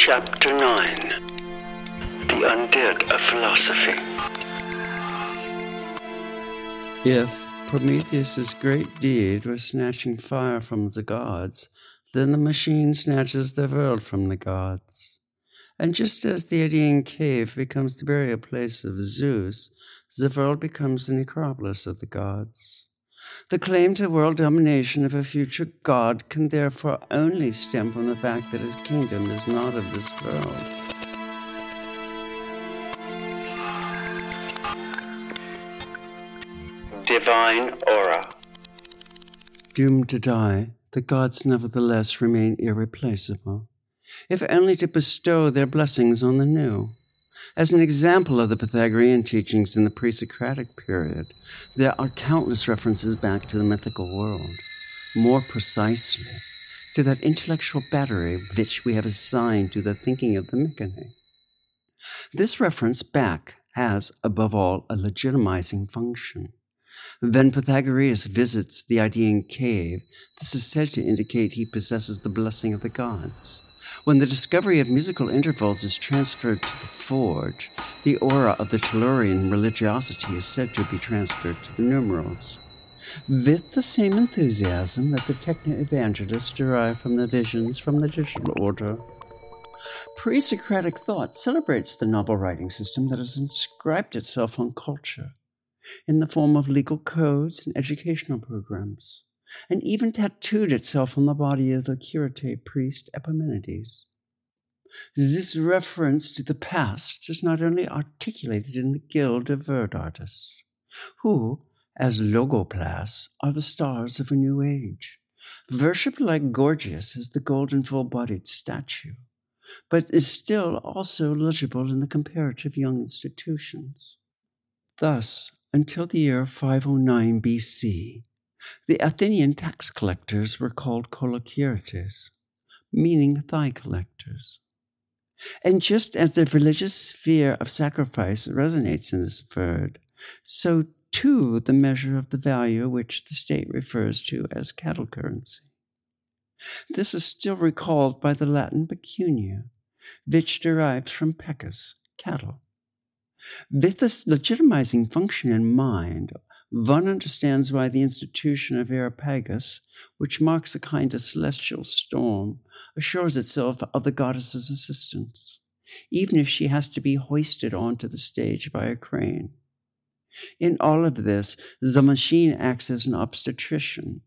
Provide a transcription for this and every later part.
Chapter 9 The Undead of Philosophy. If Prometheus's great deed was snatching fire from the gods, then the machine snatches the world from the gods. And just as the Idaean cave becomes the burial place of Zeus, the world becomes the necropolis of the gods. The claim to world domination of a future god can therefore only stem from the fact that his kingdom is not of this world. Divine Aura. Doomed to die, the gods nevertheless remain irreplaceable, if only to bestow their blessings on the new. As an example of the Pythagorean teachings in the pre Socratic period, there are countless references back to the mythical world. More precisely, to that intellectual battery which we have assigned to the thinking of the Mycenae. This reference back has, above all, a legitimizing function. When Pythagoras visits the Idaean cave, this is said to indicate he possesses the blessing of the gods. When the discovery of musical intervals is transferred to the forge, the aura of the Tellurian religiosity is said to be transferred to the numerals. With the same enthusiasm that the techno evangelists derive from the visions from the digital order. Pre Socratic thought celebrates the novel writing system that has inscribed itself on culture in the form of legal codes and educational programs and even tattooed itself on the body of the Curate priest Epimenides. This reference to the past is not only articulated in the Guild of Word Artists, who, as logoplas, are the stars of a new age, worshipped like Gorgias as the golden full bodied statue, but is still also legible in the comparative young institutions. Thus, until the year 509 BC, the Athenian tax collectors were called kolokiretes, meaning thigh collectors. And just as the religious sphere of sacrifice resonates in this word, so too the measure of the value which the state refers to as cattle currency. This is still recalled by the Latin pecunia, which derives from pecus, cattle. With this legitimizing function in mind, one understands why the institution of Areopagus, which marks a kind of celestial storm, assures itself of the goddess's assistance, even if she has to be hoisted onto the stage by a crane. In all of this, the machine acts as an obstetrician.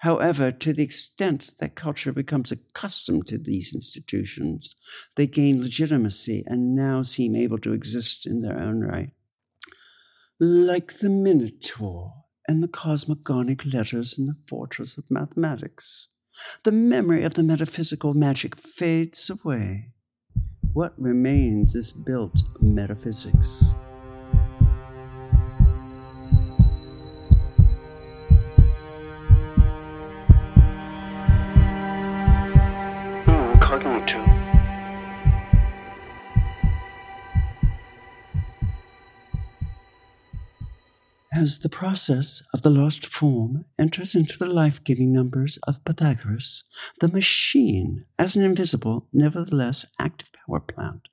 However, to the extent that culture becomes accustomed to these institutions, they gain legitimacy and now seem able to exist in their own right like the Minotaur and the cosmogonic letters in the fortress of mathematics. The memory of the metaphysical magic fades away. What remains is built metaphysics. As the process of the lost form enters into the life giving numbers of Pythagoras, the machine, as an invisible, nevertheless active power plant,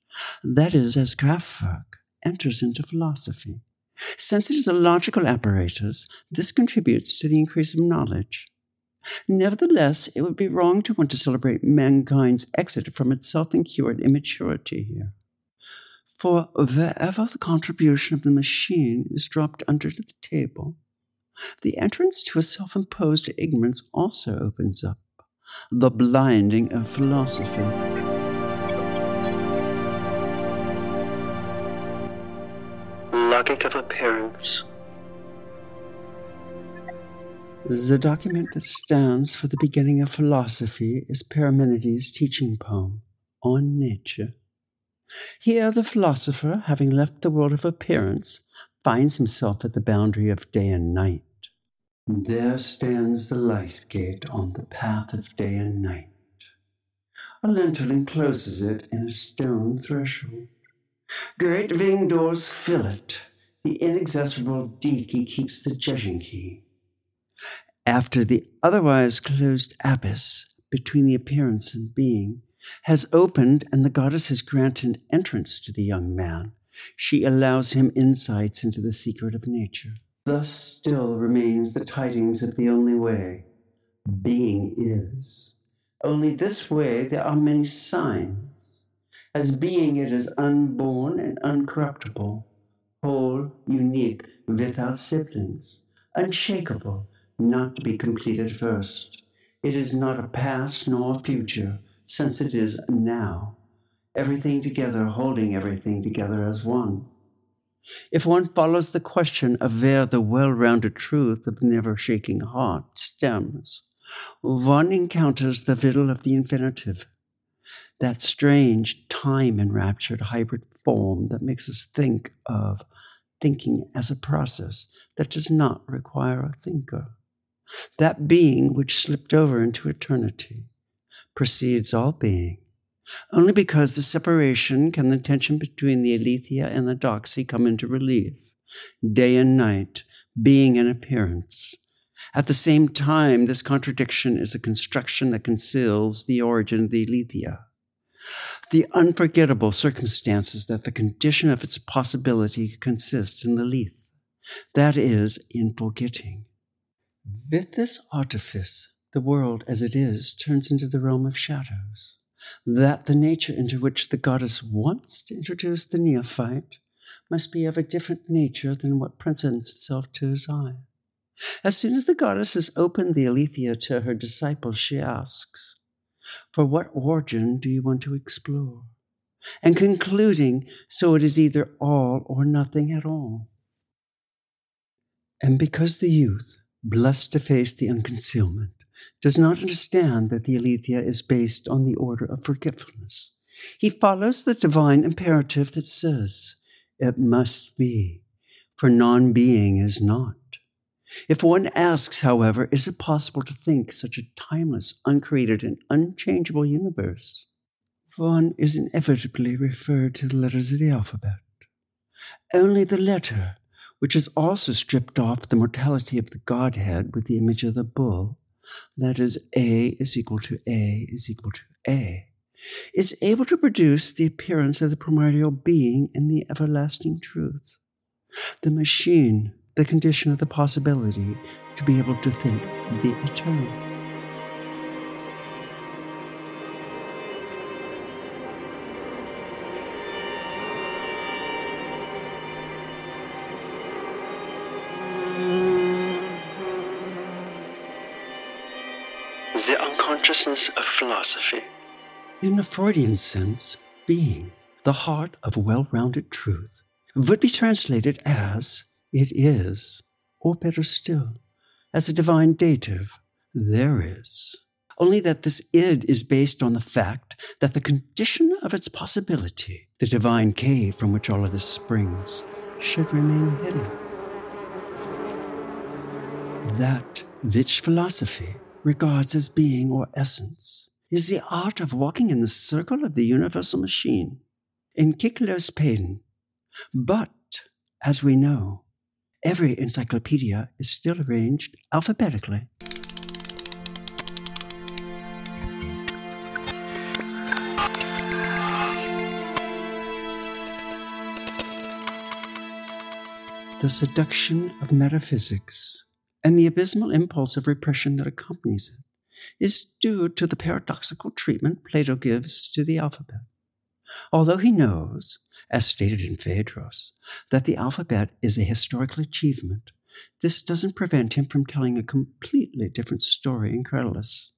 that is, as Kraftwerk, enters into philosophy. Since it is a logical apparatus, this contributes to the increase of knowledge. Nevertheless, it would be wrong to want to celebrate mankind's exit from its self incurred immaturity here. For wherever the contribution of the machine is dropped under the table, the entrance to a self imposed ignorance also opens up the blinding of philosophy. Logic of appearance. The document that stands for the beginning of philosophy is Parmenides' teaching poem on nature. Here, the philosopher, having left the world of appearance, finds himself at the boundary of day and night. There stands the light gate on the path of day and night. A lintel encloses it in a stone threshold. Great ring doors fill it. The inaccessible Dike keeps the judging key. After the otherwise closed abyss between the appearance and being, has opened, and the goddess has granted entrance to the young man. She allows him insights into the secret of nature. Thus still remains the tidings of the only way. Being is. Only this way there are many signs. As being it is unborn and uncorruptible, whole, unique, without siblings, unshakable, not to be completed first. It is not a past nor a future, since it is now. Everything together, holding everything together as one. If one follows the question of where the well rounded truth of the never shaking heart stems, one encounters the riddle of the infinitive, that strange, time enraptured hybrid form that makes us think of thinking as a process that does not require a thinker. That being which slipped over into eternity precedes all being. Only because the separation can the tension between the aletheia and the doxa come into relief, day and night, being and appearance. At the same time, this contradiction is a construction that conceals the origin of the aletheia. The unforgettable circumstances that the condition of its possibility consists in the lethe, that is, in forgetting. With this artifice, the world as it is turns into the realm of shadows. That the nature into which the goddess wants to introduce the neophyte must be of a different nature than what presents itself to his eye. As soon as the goddess has opened the aletheia to her disciples, she asks, For what origin do you want to explore? And concluding, so it is either all or nothing at all. And because the youth, blessed to face the unconcealment, does not understand that the aletheia is based on the order of forgetfulness. He follows the divine imperative that says, it must be, for non being is not. If one asks, however, is it possible to think such a timeless, uncreated, and unchangeable universe? One is inevitably referred to the letters of the alphabet. Only the letter, which has also stripped off the mortality of the Godhead with the image of the bull, that is, A is equal to A is equal to A, is able to produce the appearance of the primordial being in the everlasting truth. The machine, the condition of the possibility to be able to think the eternal. The unconsciousness of philosophy. In the Freudian sense, being, the heart of well rounded truth, would be translated as it is, or better still, as a divine dative, there is. Only that this id is based on the fact that the condition of its possibility, the divine cave from which all of this springs, should remain hidden. That which philosophy regards as being or essence is the art of walking in the circle of the universal machine, in Kyklos Paidein. But, as we know, every encyclopedia is still arranged alphabetically. The seduction of metaphysics and the abysmal impulse of repression that accompanies it is due to the paradoxical treatment Plato gives to the alphabet. Although he knows, as stated in Phaedrus, that the alphabet is a historical achievement, this doesn't prevent him from telling a completely different story in Cratylus.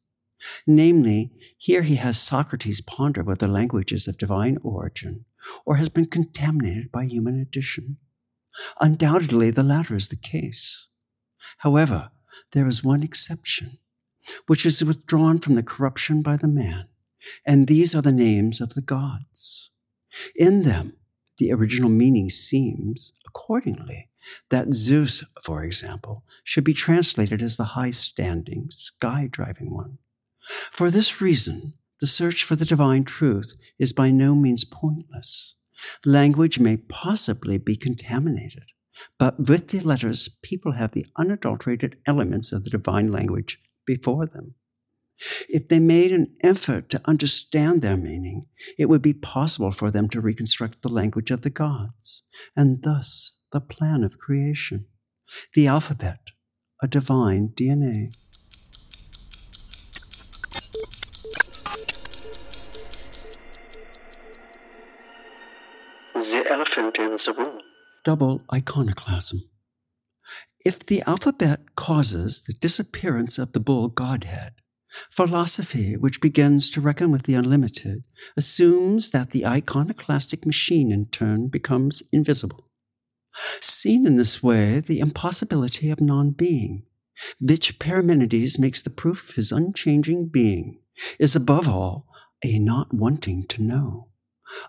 Namely, here he has Socrates ponder whether language is of divine origin or has been contaminated by human addition. Undoubtedly, the latter is the case. However, there is one exception, which is withdrawn from the corruption by the man, and these are the names of the gods. In them, the original meaning seems, accordingly, that Zeus, for example, should be translated as the high standing, sky driving one. For this reason, the search for the divine truth is by no means pointless. Language may possibly be contaminated, but with the letters, people have the unadulterated elements of the divine language before them. If they made an effort to understand their meaning, it would be possible for them to reconstruct the language of the gods, and thus the plan of creation, the alphabet, a divine DNA. The elephant in the room. Double iconoclasm. If the alphabet causes the disappearance of the bull godhead, philosophy, which begins to reckon with the unlimited, assumes that the iconoclastic machine in turn becomes invisible. Seen in this way, the impossibility of non being, which Parmenides makes the proof of his unchanging being, is above all a not wanting to know,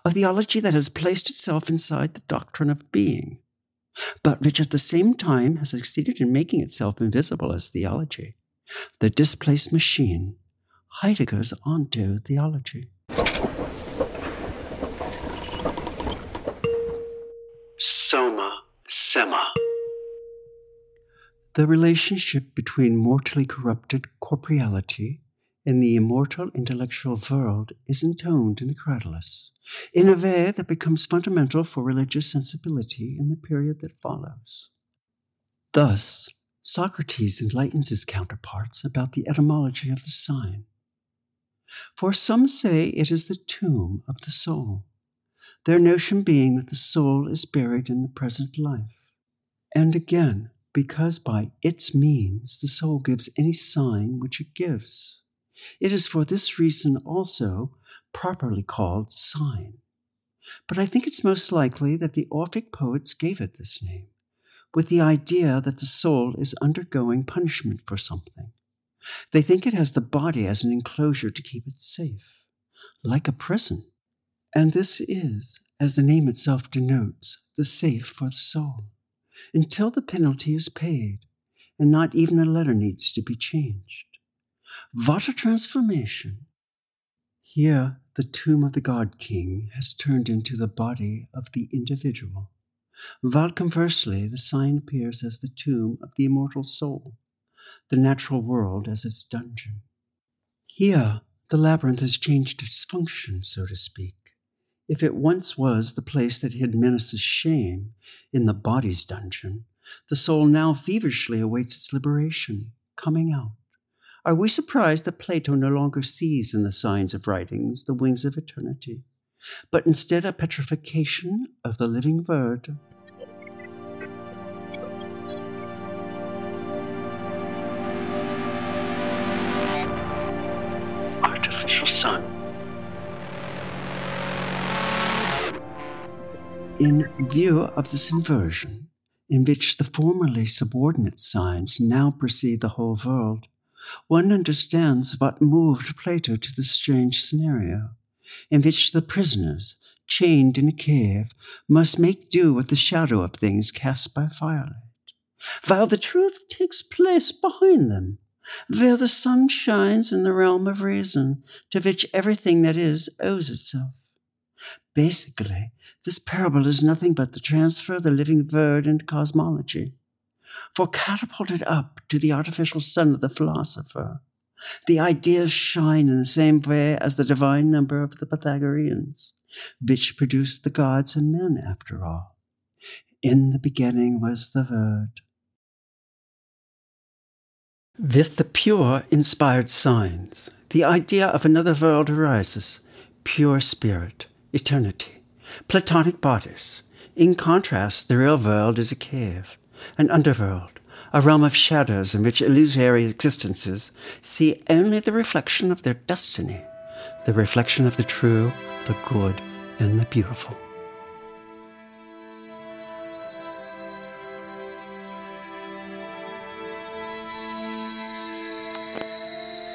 a theology that has placed itself inside the doctrine of being, but which at the same time has succeeded in making itself invisible as theology, the displaced machine, Heidegger's onto theology. Soma Sema. The relationship between mortally corrupted corporeality and the immortal intellectual world is intoned in the Cratylus in a way that becomes fundamental for religious sensibility in the period that follows. Thus, Socrates enlightens his counterparts about the etymology of the sign. For some say it is the tomb of the soul, their notion being that the soul is buried in the present life. And again, because by its means the soul gives any sign which it gives. It is for this reason also properly called sign. But I think it's most likely that the Orphic poets gave it this name, with the idea that the soul is undergoing punishment for something. They think it has the body as an enclosure to keep it safe, like a prison. And this is, as the name itself denotes, the safe for the soul, until the penalty is paid, and not even a letter needs to be changed. What a transformation! Here, the tomb of the God King has turned into the body of the individual, while conversely, the sign appears as the tomb of the immortal soul, the natural world as its dungeon. Here, the labyrinth has changed its function, so to speak. If it once was the place that hid Minos's shame in the body's dungeon, the soul now feverishly awaits its liberation, coming out. Are we surprised that Plato no longer sees in the signs of writings the wings of eternity, but instead a petrification of the living word? Artificial sun. In view of this inversion, in which the formerly subordinate signs now precede the whole world, one understands what moved Plato to this strange scenario, in which the prisoners, chained in a cave, must make do with the shadow of things cast by firelight, while the truth takes place behind them, where the sun shines in the realm of reason, to which everything that is owes itself. Basically, this parable is nothing but the transfer of the living word into cosmology for catapulted up to the artificial sun of the philosopher. The ideas shine in the same way as the divine number of the Pythagoreans, which produced the gods and men, after all. In the beginning was the Word. With the pure, inspired signs, the idea of another world arises pure spirit, eternity, Platonic bodies. In contrast, the real world is a cave, an underworld, a realm of shadows in which illusory existences see only the reflection of their destiny, the reflection of the true, the good, and the beautiful.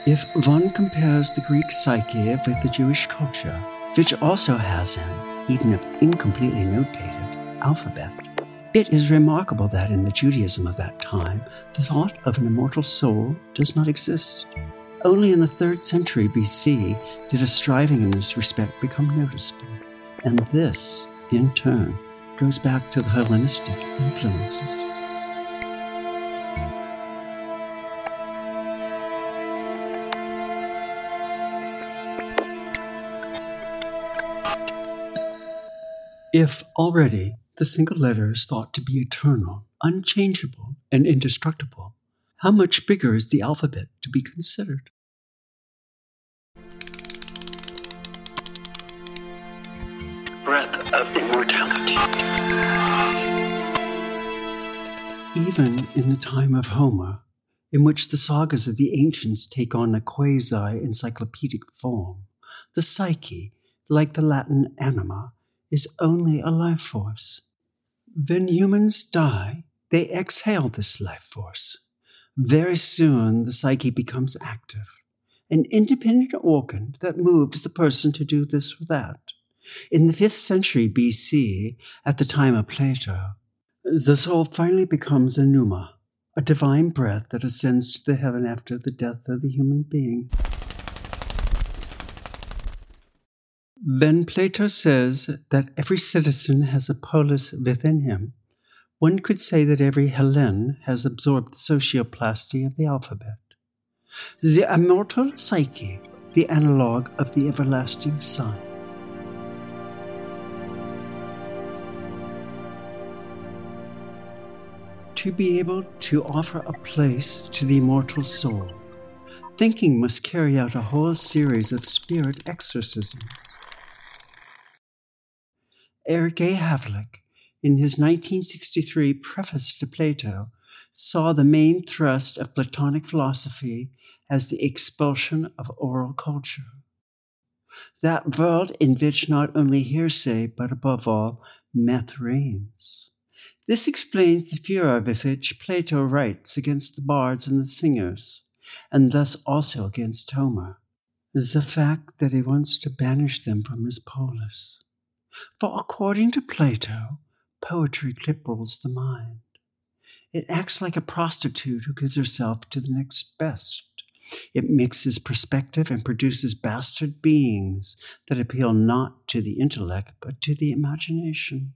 If one compares the Greek psyche with the Jewish culture, which also has an, even if incompletely notated, alphabet, it is remarkable that in the Judaism of that time, the thought of an immortal soul does not exist. Only in the 3rd century BC did a striving in this respect become noticeable, and this, in turn, goes back to the Hellenistic influences. If already the single letter is thought to be eternal, unchangeable, and indestructible, how much bigger is the alphabet to be considered? Breath of immortality. Even in the time of Homer, in which the sagas of the ancients take on a quasi encyclopedic form, the psyche, like the Latin anima, is only a life force. When humans die, they exhale this life force. Very soon, the psyche becomes active, an independent organ that moves the person to do this or that. In the 5th century BC, at the time of Plato, the soul finally becomes a pneuma, a divine breath that ascends to the heaven after the death of the human being. When Plato says that every citizen has a polis within him, one could say that every Hellen has absorbed the socioplasty of the alphabet. The immortal psyche, the analogue of the everlasting sign. To be able to offer a place to the immortal soul, thinking must carry out a whole series of spirit exorcisms. Eric A. Havelock, in his 1963 preface to Plato, saw the main thrust of Platonic philosophy as the expulsion of oral culture. That world in which not only hearsay, but above all, myth reigns. This explains the furor with which Plato writes against the bards and the singers, and thus also against Homer. Is the fact that he wants to banish them from his polis. For according to Plato, poetry cripples the mind. It acts like a prostitute who gives herself to the next best. It mixes perspective and produces bastard beings that appeal not to the intellect, but to the imagination.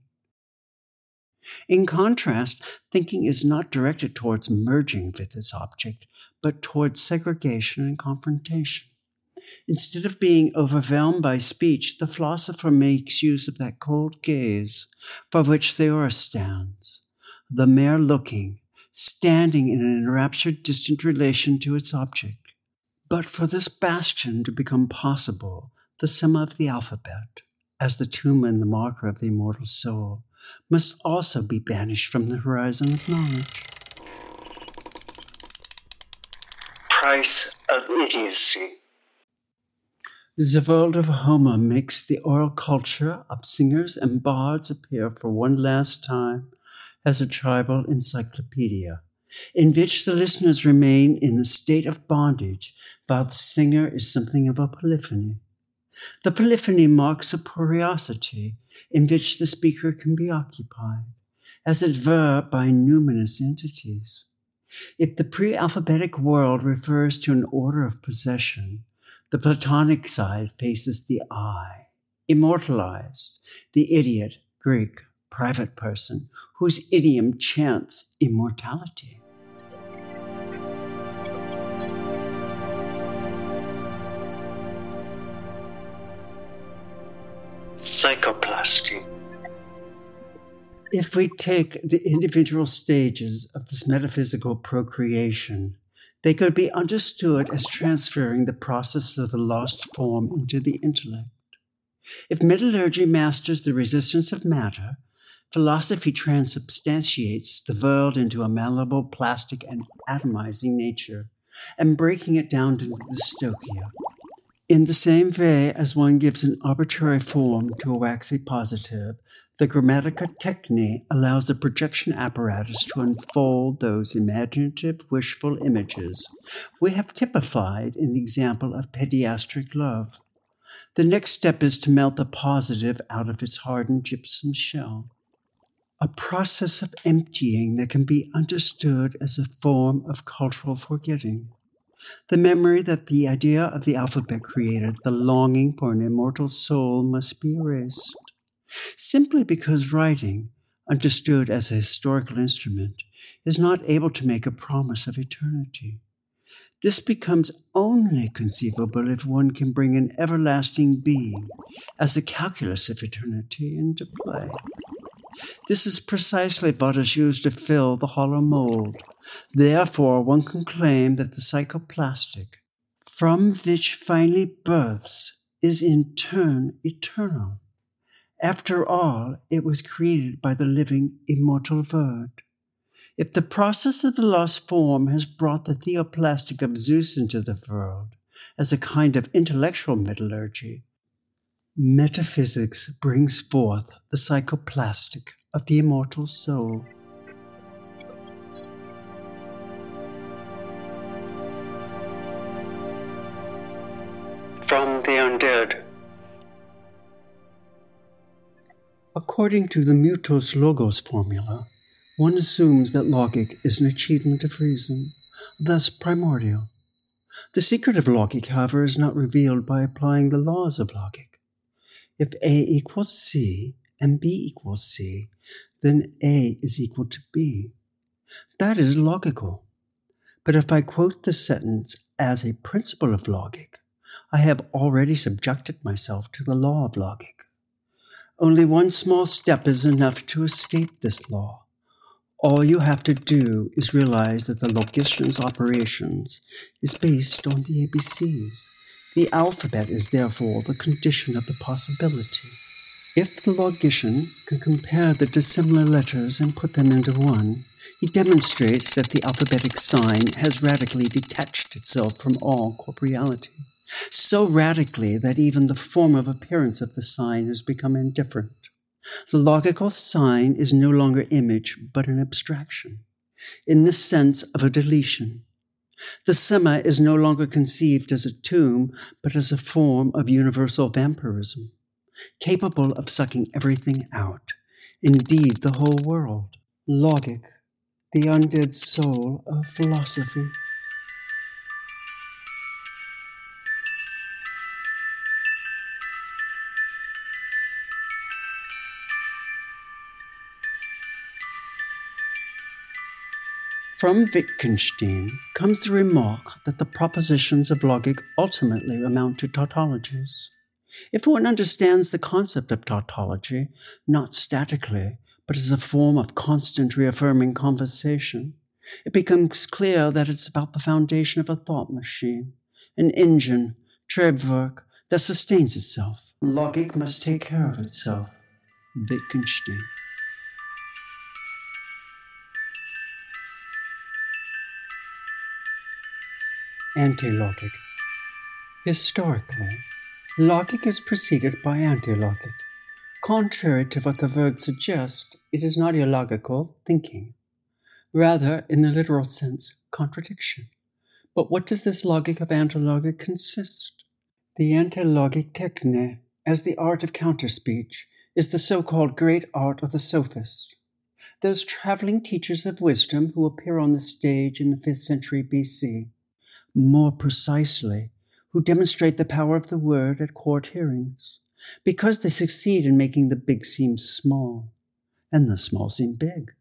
In contrast, thinking is not directed towards merging with its object, but towards segregation and confrontation. Instead of being overwhelmed by speech, the philosopher makes use of that cold gaze for which theoria stands, the mere looking, standing in an enraptured, distant relation to its object. But for this bastion to become possible, the sum of the alphabet, as the tomb and the marker of the immortal soul, must also be banished from the horizon of knowledge. Price of idiocy. The world of Homer makes the oral culture of singers and bards appear for one last time as a tribal encyclopedia, in which the listeners remain in the state of bondage while the singer is something of a polyphony. The polyphony marks a porosity in which the speaker can be occupied, as it were by numinous entities. If the pre alphabetic world refers to an order of possession, the Platonic side faces the I, immortalized, the idiot, Greek, private person, whose idiom chants immortality. Psychoplasty. If we take the individual stages of this metaphysical procreation, they could be understood as transferring the process of the lost form into the intellect. If metallurgy masters the resistance of matter, philosophy transubstantiates the world into a malleable, plastic, and atomizing nature, and breaking it down into the stoicheia. In the same way as one gives an arbitrary form to a waxy positive, the Grammatike Techne allows the projection apparatus to unfold those imaginative, wishful images we have typified in the example of pediatric love. The next step is to melt the positive out of its hardened gypsum shell. A process of emptying that can be understood as a form of cultural forgetting. The memory that the idea of the alphabet created, the longing for an immortal soul, must be erased simply because writing, understood as a historical instrument, is not able to make a promise of eternity. This becomes only conceivable if one can bring an everlasting being, as the calculus of eternity, into play. This is precisely what is used to fill the hollow mold. Therefore, one can claim that the psychoplastic, from which finally births, is in turn eternal. After all, it was created by the living, immortal Word. If the process of the lost form has brought the theoplastic of Zeus into the world as a kind of intellectual metallurgy, metaphysics brings forth the psychoplastic of the immortal soul. According to the Mythos Logos formula, one assumes that logic is an achievement of reason, thus primordial. The secret of logic, however, is not revealed by applying the laws of logic. If A equals C and B equals C, then A is equal to B. That is logical. But if I quote the sentence as a principle of logic, I have already subjected myself to the law of logic. Only one small step is enough to escape this law. All you have to do is realize that the logician's operations is based on the ABCs. The alphabet is therefore the condition of the possibility. If the logician can compare the dissimilar letters and put them into one, he demonstrates that the alphabetic sign has radically detached itself from all corporeality, so radically that even the form of appearance of the sign has become indifferent. The logical sign is no longer image, but an abstraction, in the sense of a deletion. The sema is no longer conceived as a tomb, but as a form of universal vampirism, capable of sucking everything out, indeed the whole world. Logic, the undead soul of philosophy. From Wittgenstein comes the remark that the propositions of logic ultimately amount to tautologies. If one understands the concept of tautology not statically, but as a form of constant reaffirming conversation, it becomes clear that it's about the foundation of a thought machine, an engine, Triebwerk, that sustains itself. Logic must take care of itself. Wittgenstein. Anti-logic. Historically, logic is preceded by anti-logic. Contrary to what the word suggests, it is not illogical thinking. Rather, in the literal sense, contradiction. But what does this logic of anti-logic consist? The anti-logic techne, as the art of counterspeech, is the so-called great art of the sophist. Those traveling teachers of wisdom who appear on the stage in the 5th century BC more precisely, who demonstrate the power of the word at court hearings, because they succeed in making the big seem small and the small seem big.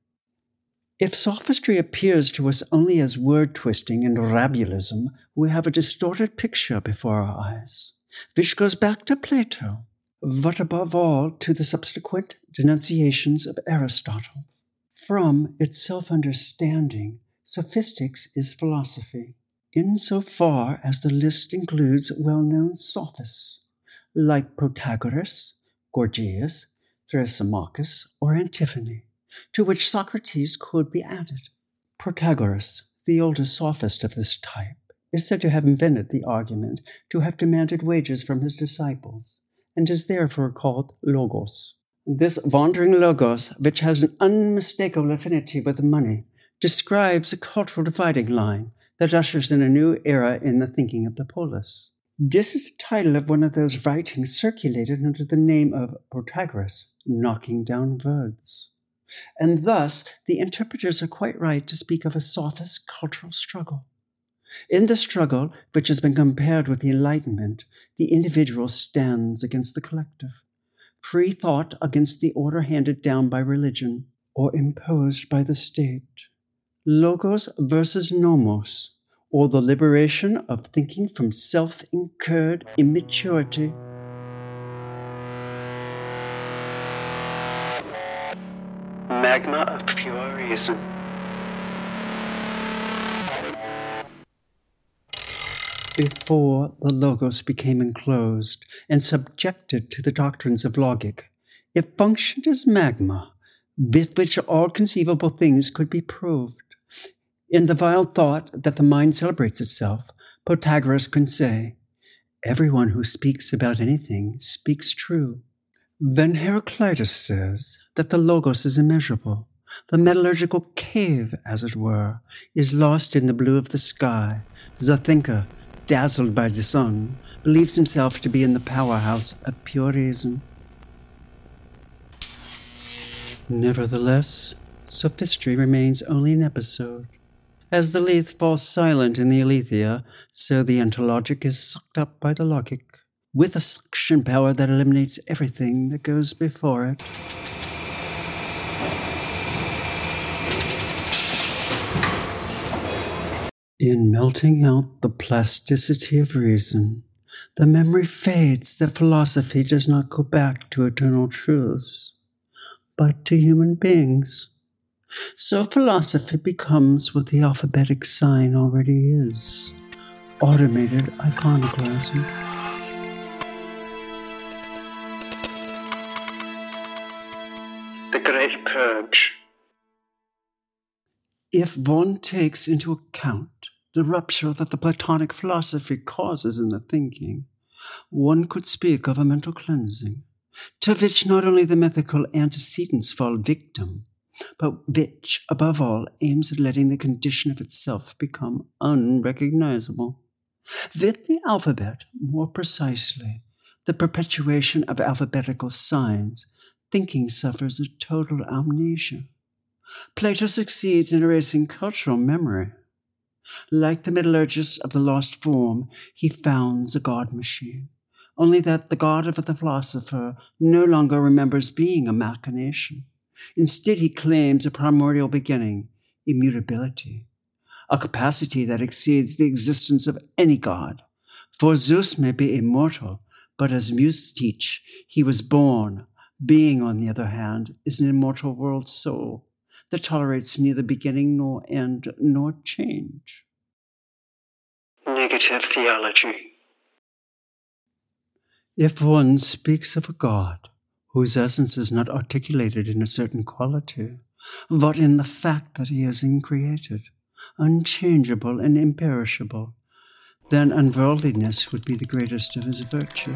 If sophistry appears to us only as word twisting and rabulism, we have a distorted picture before our eyes, which goes back to Plato, but above all to the subsequent denunciations of Aristotle. From its self understanding, sophistics is philosophy insofar as the list includes well known sophists like Protagoras, Gorgias, Thrasymachus, or Antiphon, to which Socrates could be added. Protagoras, the oldest sophist of this type, is said to have invented the argument, to have demanded wages from his disciples, and is therefore called Logos. This wandering Logos, which has an unmistakable affinity with money, describes a cultural dividing line that ushers in a new era in the thinking of the polis. This is the title of one of those writings circulated under the name of Protagoras, knocking down words. And thus, the interpreters are quite right to speak of a sophist cultural struggle. In the struggle, which has been compared with the Enlightenment, the individual stands against the collective, free thought against the order handed down by religion or imposed by the state. Logos versus nomos, or the liberation of thinking from self incurred immaturity. Magma of pure reason. Before the Logos became enclosed and subjected to the doctrines of logic, it functioned as magma, with which all conceivable things could be proved. In the vile thought that the mind celebrates itself, Protagoras can say, Everyone who speaks about anything speaks true. Then Heraclitus says that the Logos is immeasurable. The metallurgical cave, as it were, is lost in the blue of the sky. The thinker, dazzled by the sun, believes himself to be in the powerhouse of pure reason. Nevertheless, sophistry remains only an episode. As the Lethe falls silent in the Aletheia, so the anti-logic is sucked up by the logic, with a suction power that eliminates everything that goes before it. In melting out the plasticity of reason, the memory fades that philosophy does not go back to eternal truths, but to human beings. So philosophy becomes what the alphabetic sign already is automated iconoclasm. The Great Purge. If one takes into account the rupture that the Platonic philosophy causes in the thinking, one could speak of a mental cleansing, to which not only the mythical antecedents fall victim, but which, above all, aims at letting the condition of itself become unrecognizable. With the alphabet, more precisely, the perpetuation of alphabetical signs, thinking suffers a total amnesia. Plato succeeds in erasing cultural memory. Like the metallurgist of the lost form, he founds a God machine, only that the God of the philosopher no longer remembers being a machination. Instead, he claims a primordial beginning, immutability, a capacity that exceeds the existence of any god. For Zeus may be immortal, but as Muse teach, he was born. Being, on the other hand, is an immortal world soul that tolerates neither beginning nor end nor change. Negative theology. If one speaks of a God whose essence is not articulated in a certain quality, but in the fact that he is uncreated, unchangeable, and imperishable, then unworldliness would be the greatest of his virtues.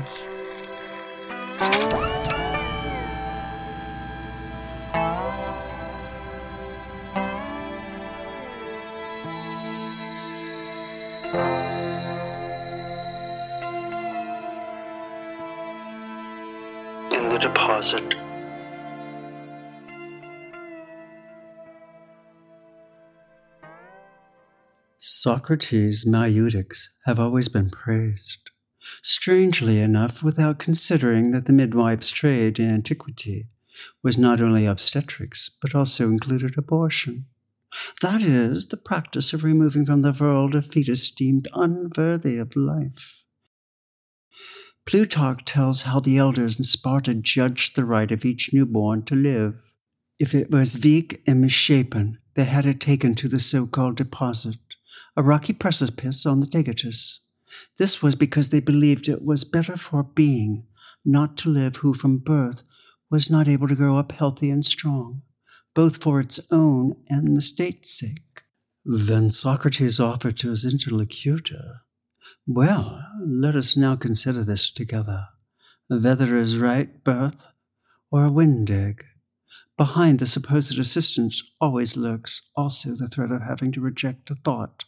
Socrates' Maieutics have always been praised. Strangely enough, without considering that the midwife's trade in antiquity was not only obstetrics, but also included abortion. That is, the practice of removing from the world a fetus deemed unworthy of life. Plutarch tells how the elders in Sparta judged the right of each newborn to live. If it was weak and misshapen, they had it taken to the so called deposit, a rocky precipice on the Taygetus. This was because they believed it was better for being not to live who from birth was not able to grow up healthy and strong, both for its own and the state's sake. Then Socrates offered to his interlocutor, Well, let us now consider this together. Whether is right birth or a wind egg. Behind the supposed assistance always lurks also the threat of having to reject a thought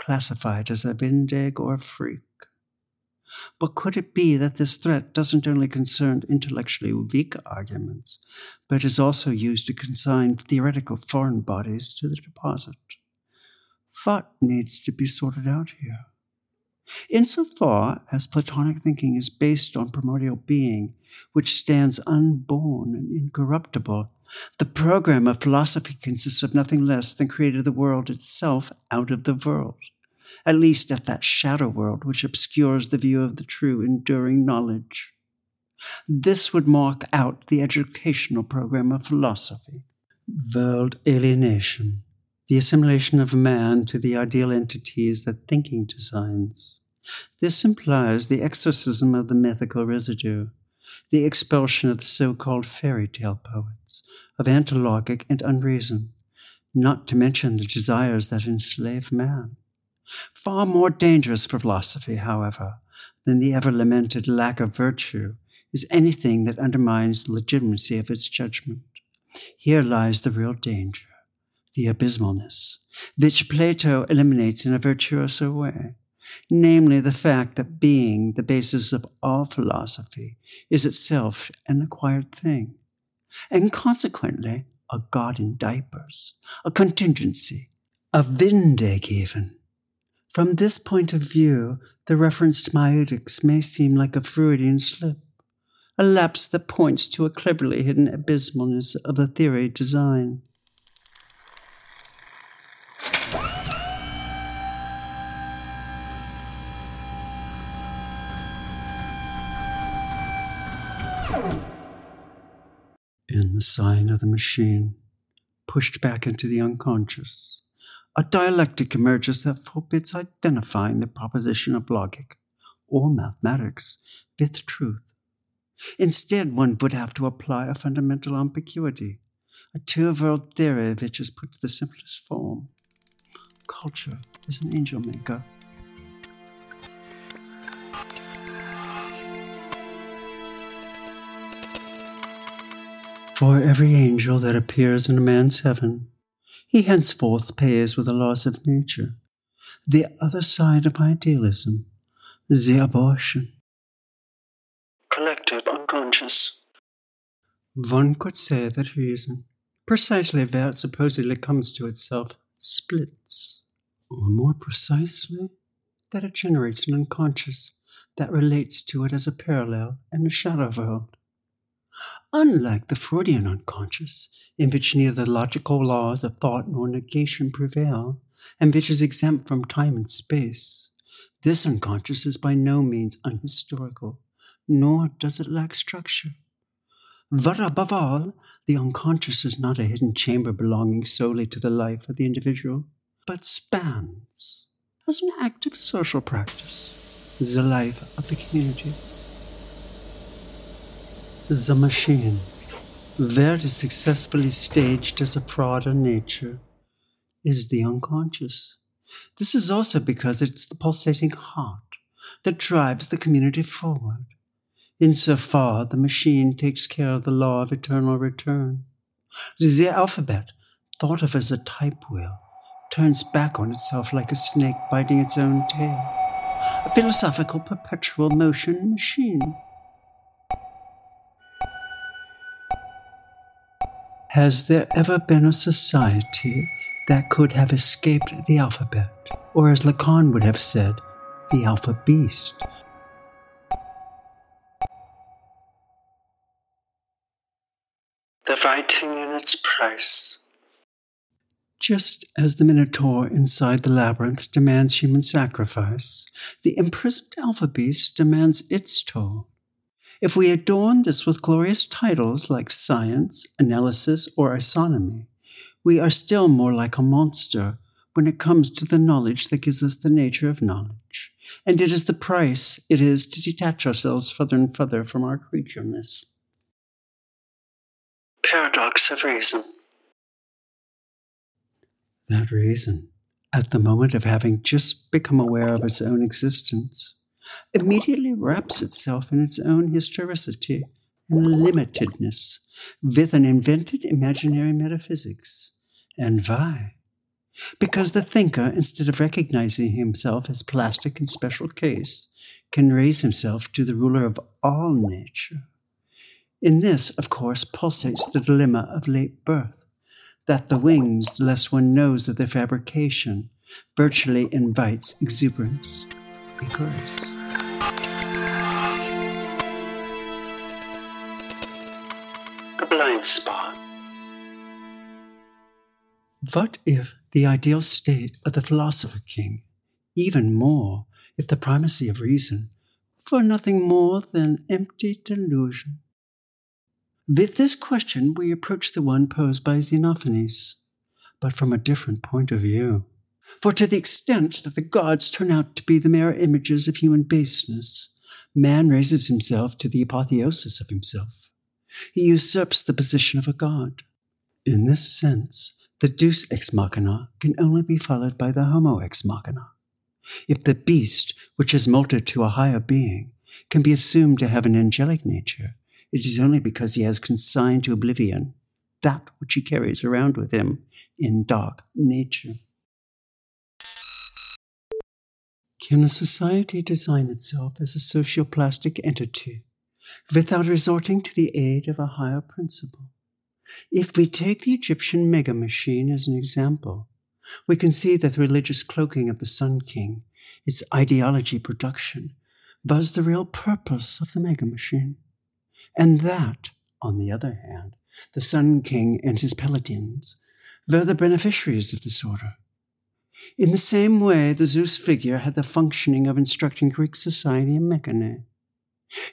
classified as a wind egg or freak. But could it be that this threat doesn't only concern intellectually weak arguments, but is also used to consign theoretical foreign bodies to the deposit? What needs to be sorted out here? Insofar as Platonic thinking is based on primordial being, which stands unborn and incorruptible, the program of philosophy consists of nothing less than creating the world itself out of the world. at least at that shadow world which obscures the view of the true, enduring knowledge. This would mark out the educational program of philosophy. World alienation, the assimilation of man to the ideal entities that thinking designs. This implies the exorcism of the mythical residue, the expulsion of the so called fairy tale poets, of antilogic and unreason, not to mention the desires that enslave man. Far more dangerous for philosophy, however, than the ever lamented lack of virtue is anything that undermines the legitimacy of its judgment. Here lies the real danger, the abysmalness, which Plato eliminates in a virtuoso way, namely the fact that being, the basis of all philosophy, is itself an acquired thing, and consequently a god in diapers, a contingency, a vindeg even. From this point of view, the reference to Maieutics may seem like a Freudian slip a lapse that points to a cleverly hidden abysmalness of the theory design. In the sign of the machine, pushed back into the unconscious, a dialectic emerges that forbids identifying the proposition of logic or mathematics with truth. Instead, one would have to apply a fundamental ambiguity, a two world theory which is put to the simplest form. Culture is an angel maker. For every angel that appears in a man's heaven, he henceforth pays with the loss of nature, the other side of idealism, the abortion unconscious. One could say that reason, precisely where it supposedly comes to itself, splits. Or more precisely, that it generates an unconscious that relates to it as a parallel and a shadow world. Unlike the Freudian unconscious, in which neither the logical laws of thought nor negation prevail, and which is exempt from time and space, this unconscious is by no means unhistorical nor does it lack structure. But above all, the unconscious is not a hidden chamber belonging solely to the life of the individual, but spans, as an active social practice, the life of the community. The machine, very successfully staged as a fraud on nature, is the unconscious. This is also because it's the pulsating heart that drives the community forward Insofar, the machine takes care of the law of eternal return. The alphabet, thought of as a type wheel, turns back on itself like a snake biting its own tail. A philosophical perpetual motion machine. Has there ever been a society that could have escaped the alphabet, or as Lacan would have said, the alpha beast, the writing in its price. Just as the Minotaur inside the labyrinth demands human sacrifice, the imprisoned Alpha Beast demands its toll. If we adorn this with glorious titles like science, analysis, or isonomy, we are still more like a monster when it comes to the knowledge that gives us the nature of knowledge. And it is the price it is to detach ourselves further and further from our creatureness paradox of reason. That reason, at the moment of having just become aware of its own existence, immediately wraps itself in its own historicity and limitedness with an invented imaginary metaphysics. And why? Because the thinker, instead of recognizing himself as plastic and special case, can raise himself to the ruler of all nature. In this, of course, pulsates the dilemma of late birth that the wings, the less one knows of their fabrication, virtually invites exuberance and Spot. What if the ideal state of the philosopher king even more if the primacy of reason for nothing more than empty delusion. With this question, we approach the one posed by Xenophanes, but from a different point of view. For to the extent that the gods turn out to be the mere images of human baseness, man raises himself to the apotheosis of himself. He usurps the position of a god. In this sense, the deus ex machina can only be followed by the homo ex machina. If the beast, which has molted to a higher being, can be assumed to have an angelic nature, it is only because he has consigned to oblivion that which he carries around with him in dark nature. Can a society design itself as a socioplastic entity without resorting to the aid of a higher principle? If we take the Egyptian mega machine as an example, we can see that the religious cloaking of the Sun King, its ideology production, was the real purpose of the mega machine. And that, on the other hand, the Sun King and his paladins were the beneficiaries of this order. In the same way, the Zeus figure had the functioning of instructing Greek society in Mechane.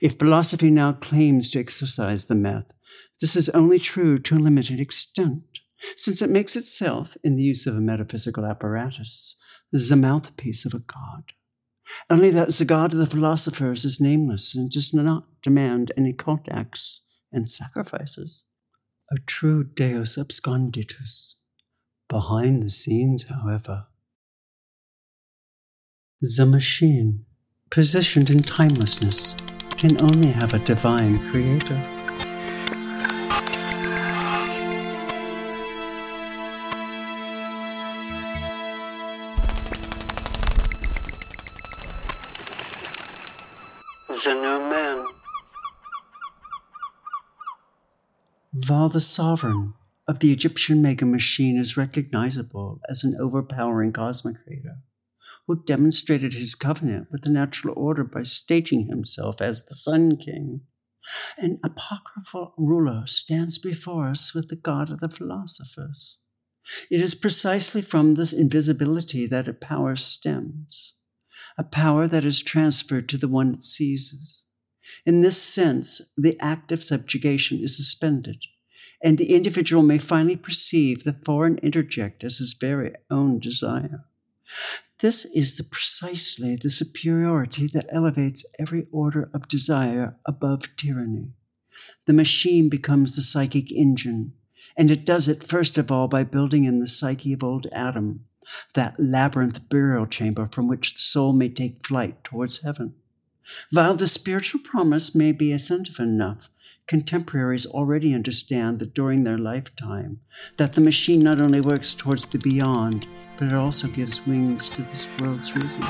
If philosophy now claims to exercise the myth, this is only true to a limited extent, since it makes itself, in the use of a metaphysical apparatus, the mouthpiece of a god. Only that the god of the philosophers is nameless and does not demand any cult acts and sacrifices. A true deus absconditus. Behind the scenes, however, the machine, positioned in timelessness, can only have a divine creator. The new man. While the sovereign of the Egyptian mega machine is recognizable as an overpowering cosmic creator, who demonstrated his covenant with the natural order by staging himself as the Sun King. An apocryphal ruler stands before us with the God of the philosophers. It is precisely from this invisibility that a power stems, a power that is transferred to the one it seizes. In this sense, the act of subjugation is suspended, and the individual may finally perceive the foreign introject as his very own desire. This is the precisely the superiority that elevates every order of desire above tyranny. The machine becomes the psychic engine, and it does it first of all by building in the psyche of old Adam, that labyrinth burial chamber from which the soul may take flight towards heaven. While the spiritual promise may be assentive enough, contemporaries already understand that during their lifetime, that the machine not only works towards the beyond, but it also gives wings to this world's reason.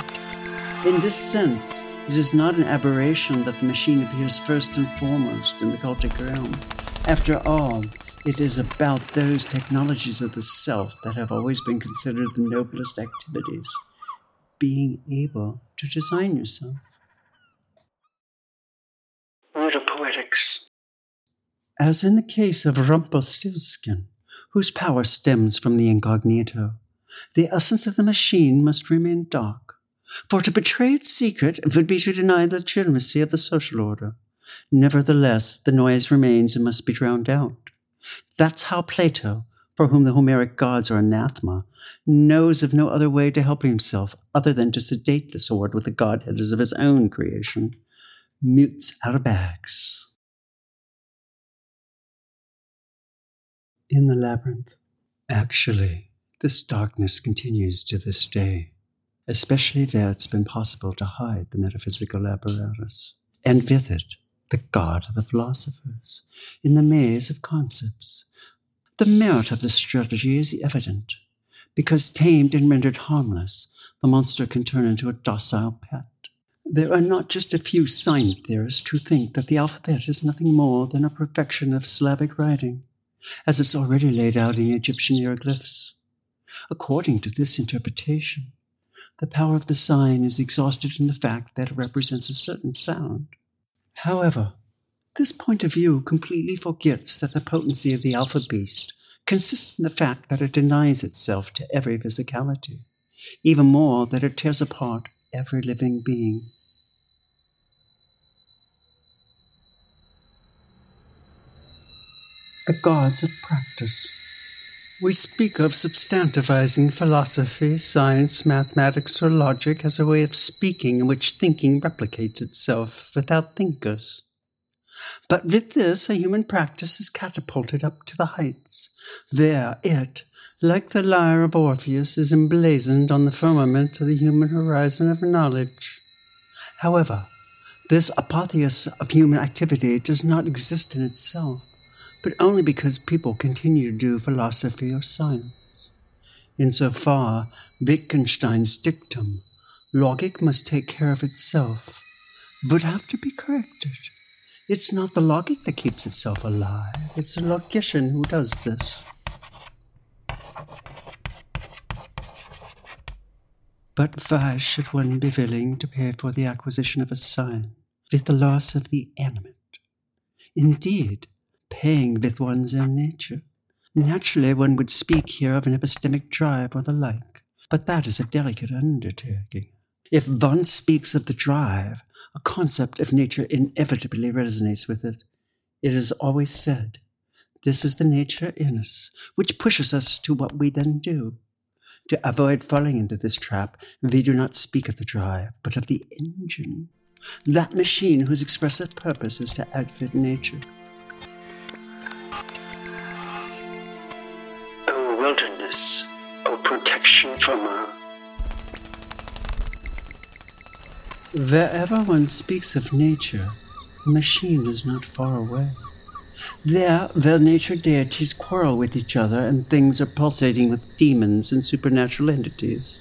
In this sense, it is not an aberration that the machine appears first and foremost in the cultic realm. After all, it is about those technologies of the self that have always been considered the noblest activities. Being able to design yourself. Metapoetics. As in the case of Rumpelstiltskin, whose power stems from the incognito, the essence of the machine must remain dark. For to betray its secret would be to deny the legitimacy of the social order. Nevertheless, the noise remains and must be drowned out. That's how Plato, for whom the Homeric gods are anathema, knows of no other way to help himself other than to sedate the sword with the godheads of his own creation. Mutes out of bags. In the labyrinth. Actually, this darkness continues to this day, especially where it's been possible to hide the metaphysical apparatus, and with it, the god of the philosophers, in the maze of concepts. The merit of this strategy is evident. Because tamed and rendered harmless, the monster can turn into a docile pet. There are not just a few sign theorists who think that the alphabet is nothing more than a perfection of syllabic writing, as it's already laid out in Egyptian hieroglyphs. According to this interpretation, the power of the sign is exhausted in the fact that it represents a certain sound. However, this point of view completely forgets that the potency of the alpha beast consists in the fact that it denies itself to every physicality. even more that it tears apart every living being. The gods of practice. We speak of substantivizing philosophy, science, mathematics, or logic as a way of speaking in which thinking replicates itself without thinkers. But with this, a human practice is catapulted up to the heights. There, it, like the lyre of Orpheus, is emblazoned on the firmament of the human horizon of knowledge. However, this apotheosis of human activity does not exist in itself, but only because people continue to do philosophy or science. Insofar, Wittgenstein's dictum, logic must take care of itself, would have to be corrected. It's not the logic that keeps itself alive, it's the logician who does this. But why should one be willing to pay for the acquisition of a sign with the loss of the animate? Indeed, paying with one's own nature. Naturally, one would speak here of an epistemic drive or the like, but that is a delicate undertaking. If one speaks of the drive, a concept of nature inevitably resonates with it. It is always said, This is the nature in us, which pushes us to what we then do. To avoid falling into this trap, we do not speak of the drive, but of the engine, that machine whose expressive purpose is to outfit nature. Wherever one speaks of nature, machine is not far away. There, where nature deities quarrel with each other and things are pulsating with demons and supernatural entities,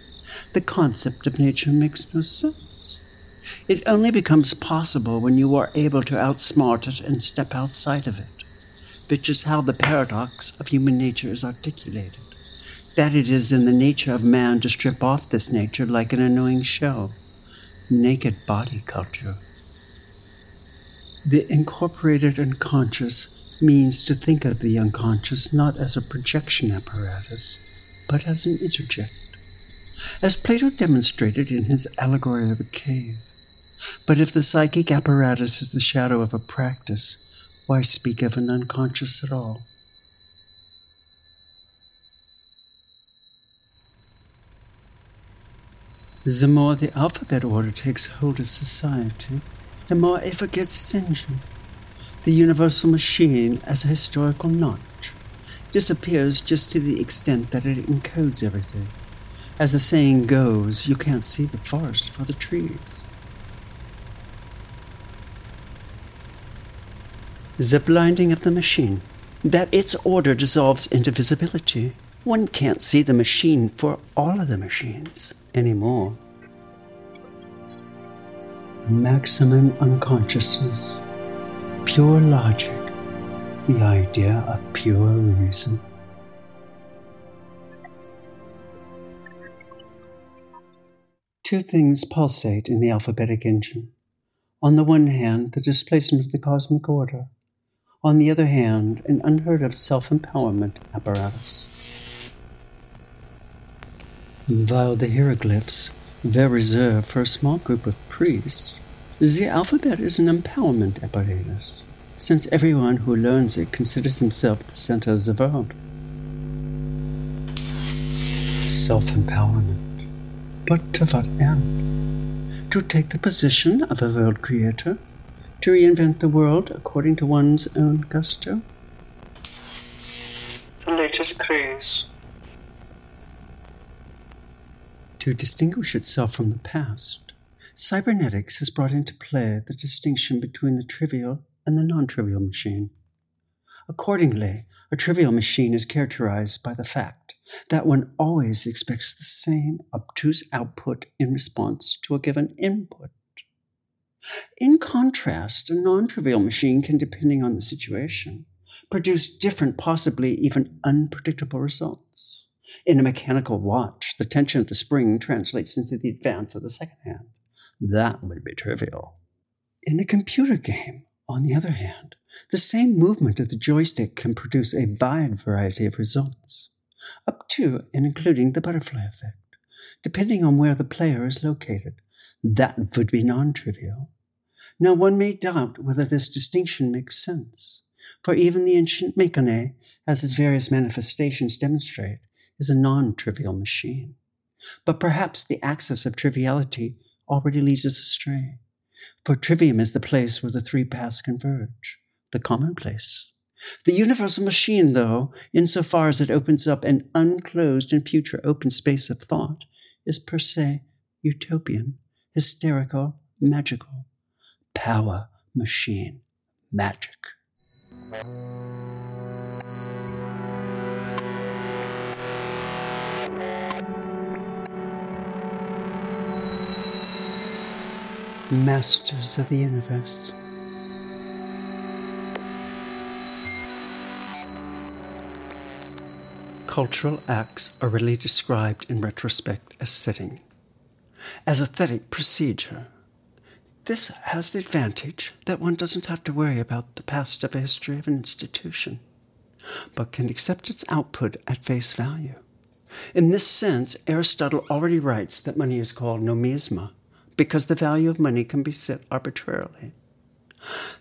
the concept of nature makes no sense. It only becomes possible when you are able to outsmart it and step outside of it, which is how the paradox of human nature is articulated. That it is in the nature of man to strip off this nature like an annoying shell naked body culture. The incorporated unconscious means to think of the unconscious not as a projection apparatus, but as an introject, as Plato demonstrated in his allegory of the cave. But if the psychic apparatus is the shadow of a practice, why speak of an unconscious at all? The more the alphabet order takes hold of society, the more it forgets its engine. The universal machine, as a historical notch, disappears just to the extent that it encodes everything. As the saying goes, you can't see the forest for the trees. The blinding of the machine, that its order dissolves into visibility. One can't see the machine for all of the machines anymore. Maximum unconsciousness, pure logic, the idea of pure reason. Two things pulsate in the alphabetic engine. On the one hand, the displacement of the cosmic order. On the other hand, an unheard of self empowerment apparatus. While the hieroglyphs were reserved for a small group of priests, the alphabet is an empowerment apparatus, since everyone who learns it considers himself the center of the world. Self empowerment. But to what end? To take the position of a world creator? To reinvent the world according to one's own gusto? The latest craze. To distinguish itself from the past, cybernetics has brought into play the distinction between the trivial and the non trivial machine. Accordingly, a trivial machine is characterized by the fact that one always expects the same obtuse output in response to a given input. In contrast, a non trivial machine can, depending on the situation, produce different, possibly even unpredictable results. In a mechanical watch, the tension of the spring translates into the advance of the second hand. That would be trivial. In a computer game, on the other hand, the same movement of the joystick can produce a wide variety of results, up to and including the butterfly effect. depending on where the player is located. That would be non trivial. Now, one may doubt whether this distinction makes sense, for even the ancient Mechane, as its various manifestations demonstrate, is a non trivial machine. But perhaps the axis of triviality already leads us astray, for trivium is the place where the three paths converge, the commonplace. The universal machine, though, insofar as it opens up an unclosed and future open space of thought, is per se utopian, hysterical, magical. Power machine magic. Masters of the universe. Cultural acts are really described in retrospect as setting, as aesthetic procedure. This has the advantage that one doesn't have to worry about the past of a history of an institution, but can accept its output at face value. In this sense, Aristotle already writes that money is called nomisma because the value of money can be set arbitrarily.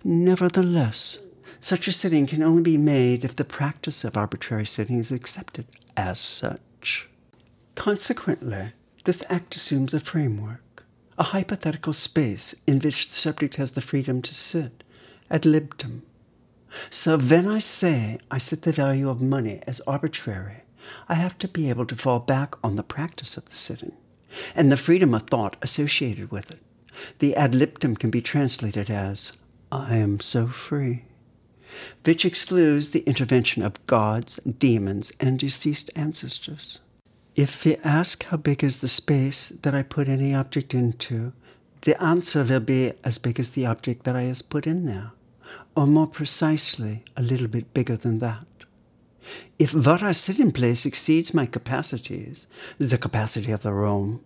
Nevertheless, such a sitting can only be made if the practice of arbitrary sitting is accepted as such. Consequently, this act assumes a framework, a hypothetical space in which the subject has the freedom to sit ad libitum. So when I say I set the value of money as arbitrary, I have to be able to fall back on the practice of the sitting and the freedom of thought associated with it. The ad libitum can be translated as I am so free which excludes the intervention of gods, demons, and deceased ancestors. If we ask how big is the space that I put any object into, the answer will be as big as the object that I has put in there, or more precisely, a little bit bigger than that. If what I sit in place exceeds my capacities, the capacity of the room,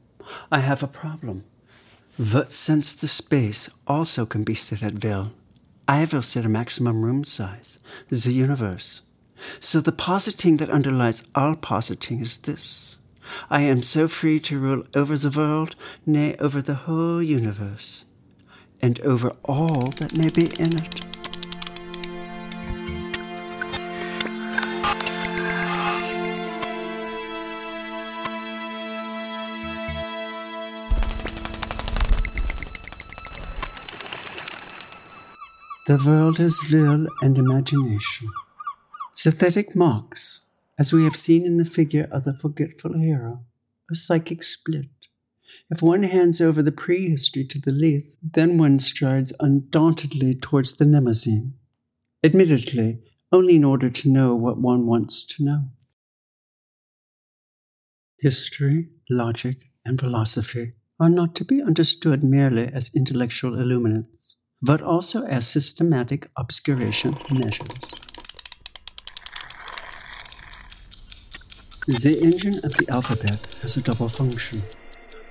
I have a problem. But since the space also can be set at will, I will set a maximum room size, the universe. So the positing that underlies all positing is this. I am so free to rule over the world, nay, over the whole universe, and over all that may be in it. The world is will and imagination. Synthetic marks, as we have seen in the figure of the forgetful hero, a psychic split. If one hands over the prehistory to the Lethe, then one strides undauntedly towards the Mnemosyne. Admittedly, only in order to know what one wants to know. History, logic, and philosophy are not to be understood merely as intellectual illuminates but also as systematic obscuration measures. The engine of the alphabet has a double function.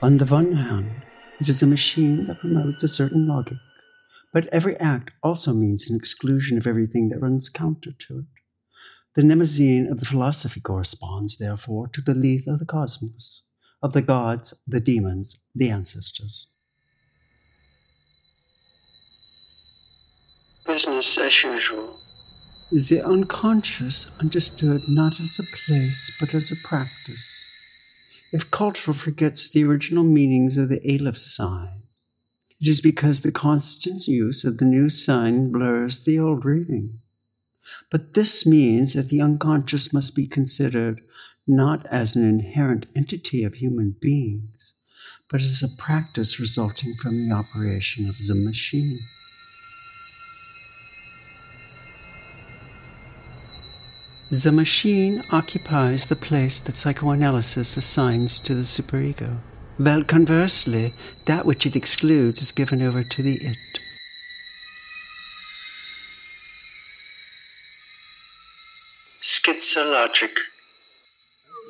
On the one hand, it is a machine that promotes a certain logic, but every act also means an exclusion of everything that runs counter to it. The Mnemosyne of the philosophy corresponds, therefore, to the Lethe of the cosmos, of the gods, the demons, the ancestors. Business as usual. Is the unconscious understood not as a place but as a practice? If culture forgets the original meanings of the Aleph sign, it is because the constant use of the new sign blurs the old reading. But this means that the unconscious must be considered not as an inherent entity of human beings, but as a practice resulting from the operation of the machine. The machine occupies the place that psychoanalysis assigns to the superego, while conversely, that which it excludes is given over to the it. Schizologic.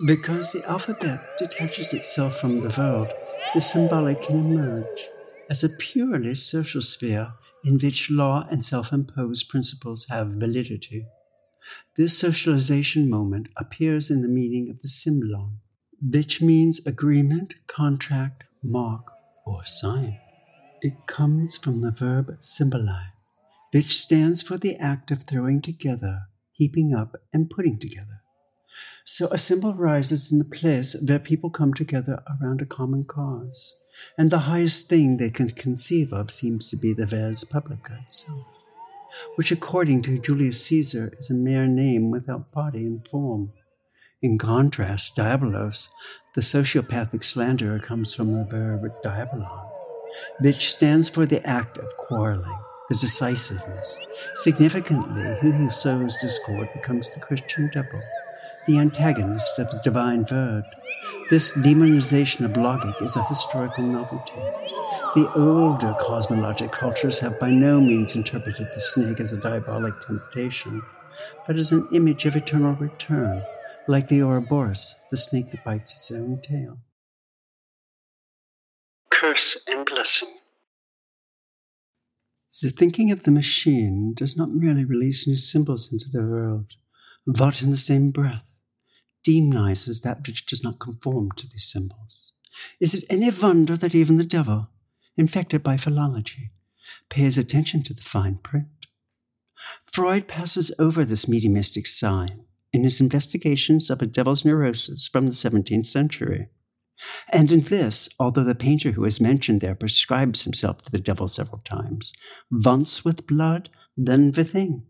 Because the alphabet detaches itself from the world, the symbolic can emerge as a purely social sphere in which law and self imposed principles have validity. This socialization moment appears in the meaning of the symbolon. which means agreement, contract, mark, or sign. It comes from the verb symboli, which stands for the act of throwing together, heaping up, and putting together. So a symbol rises in the place where people come together around a common cause, and the highest thing they can conceive of seems to be the res publica itself, which according to Julius Caesar is a mere name without body and form. In contrast, diabolos, the sociopathic slanderer, comes from the verb diabolon, which stands for the act of quarreling, the decisiveness. Significantly, he who sows discord becomes the Christian devil, the antagonist of the divine word. This demonization of logic is a historical novelty. The older cosmologic cultures have by no means interpreted the snake as a diabolic temptation, but as an image of eternal return like the Ouroboros, the snake that bites its own tail. Curse and blessing. The thinking of the machine does not merely release new symbols into the world, but in the same breath demonizes that which does not conform to these symbols. Is it any wonder that even the devil, infected by philology, pays attention to the fine print? Freud passes over this mediumistic sign in his investigations of a devil's neurosis from the 17th century. And in this, although the painter who is mentioned there prescribes himself to the devil several times, once with blood, then with ink.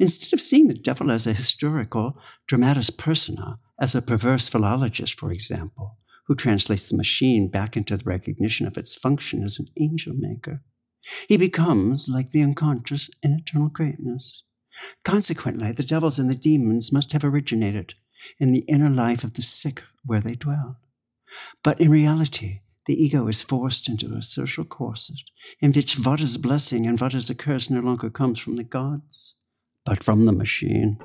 Instead of seeing the devil as a historical dramatis persona, as a perverse philologist, for example, who translates the machine back into the recognition of its function as an angel maker, he becomes, like the unconscious, in eternal greatness. Consequently, the devils and the demons must have originated in the inner life of the sick where they dwell. But in reality, the ego is forced into a social corset in which what is blessing and what is a curse no longer comes from the gods, but from the machine.